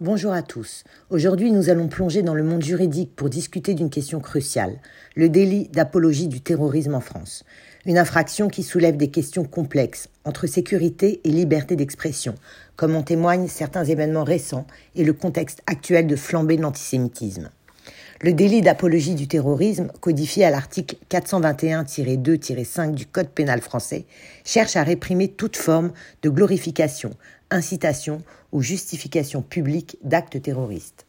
Bonjour à tous. Aujourd'hui, nous allons plonger dans le monde juridique pour discuter d'une question cruciale, le délit d'apologie du terrorisme en France. Une infraction qui soulève des questions complexes entre sécurité et liberté d'expression, comme en témoignent certains événements récents et le contexte actuel de flambée de l'antisémitisme. Le délit d'apologie du terrorisme, codifié à l'article 421-2-5 du Code pénal français, cherche à réprimer toute forme de glorification, incitation ou justification publique d'actes terroristes.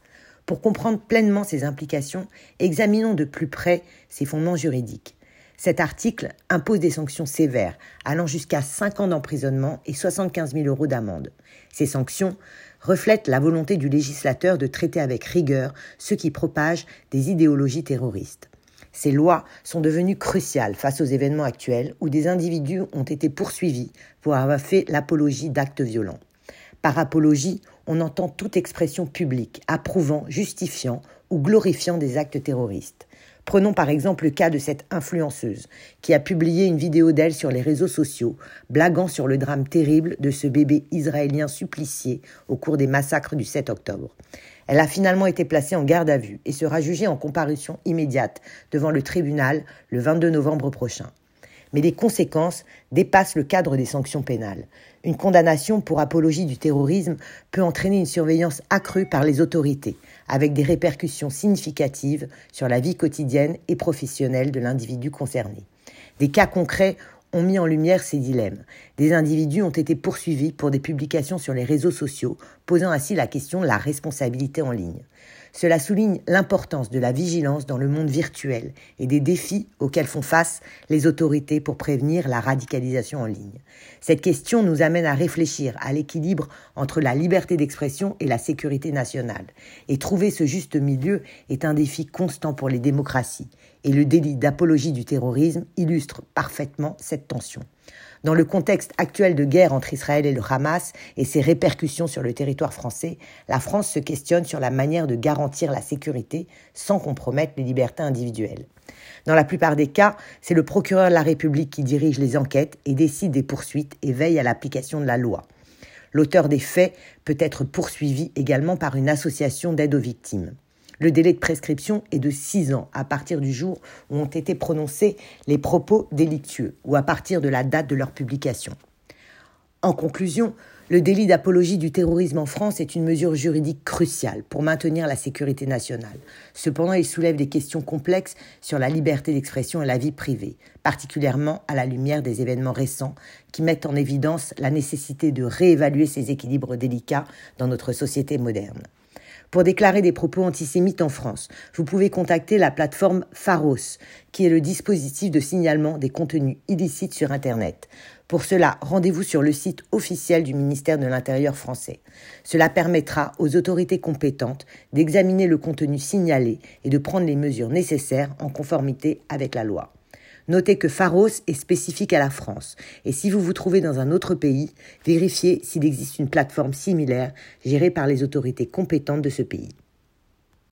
Pour comprendre pleinement ces implications, examinons de plus près ses fondements juridiques. Cet article impose des sanctions sévères, allant jusqu'à 5 ans d'emprisonnement et 75 000 euros d'amende. Ces sanctions reflètent la volonté du législateur de traiter avec rigueur ceux qui propagent des idéologies terroristes. Ces lois sont devenues cruciales face aux événements actuels où des individus ont été poursuivis pour avoir fait l'apologie d'actes violents. Par apologie, on entend toute expression publique approuvant, justifiant ou glorifiant des actes terroristes. Prenons par exemple le cas de cette influenceuse qui a publié une vidéo d'elle sur les réseaux sociaux, blaguant sur le drame terrible de ce bébé israélien supplicié au cours des massacres du 7 octobre. Elle a finalement été placée en garde à vue et sera jugée en comparution immédiate devant le tribunal le 22 novembre prochain mais les conséquences dépassent le cadre des sanctions pénales. Une condamnation pour apologie du terrorisme peut entraîner une surveillance accrue par les autorités, avec des répercussions significatives sur la vie quotidienne et professionnelle de l'individu concerné. Des cas concrets ont mis en lumière ces dilemmes. Des individus ont été poursuivis pour des publications sur les réseaux sociaux, posant ainsi la question de la responsabilité en ligne. Cela souligne l'importance de la vigilance dans le monde virtuel et des défis auxquels font face les autorités pour prévenir la radicalisation en ligne. Cette question nous amène à réfléchir à l'équilibre entre la liberté d'expression et la sécurité nationale. Et trouver ce juste milieu est un défi constant pour les démocraties. Et le délit d'apologie du terrorisme illustre parfaitement cette tension. Dans le contexte actuel de guerre entre Israël et le Hamas et ses répercussions sur le territoire français, la France se questionne sur la manière de garantir la sécurité sans compromettre les libertés individuelles. Dans la plupart des cas, c'est le procureur de la République qui dirige les enquêtes et décide des poursuites et veille à l'application de la loi. L'auteur des faits peut être poursuivi également par une association d'aide aux victimes. Le délai de prescription est de 6 ans à partir du jour où ont été prononcés les propos délictueux ou à partir de la date de leur publication. En conclusion, le délit d'apologie du terrorisme en France est une mesure juridique cruciale pour maintenir la sécurité nationale. Cependant, il soulève des questions complexes sur la liberté d'expression et la vie privée, particulièrement à la lumière des événements récents qui mettent en évidence la nécessité de réévaluer ces équilibres délicats dans notre société moderne. Pour déclarer des propos antisémites en France, vous pouvez contacter la plateforme Pharos, qui est le dispositif de signalement des contenus illicites sur Internet. Pour cela, rendez-vous sur le site officiel du ministère de l'Intérieur français. Cela permettra aux autorités compétentes d'examiner le contenu signalé et de prendre les mesures nécessaires en conformité avec la loi. Notez que Pharos est spécifique à la France et si vous vous trouvez dans un autre pays, vérifiez s'il existe une plateforme similaire gérée par les autorités compétentes de ce pays.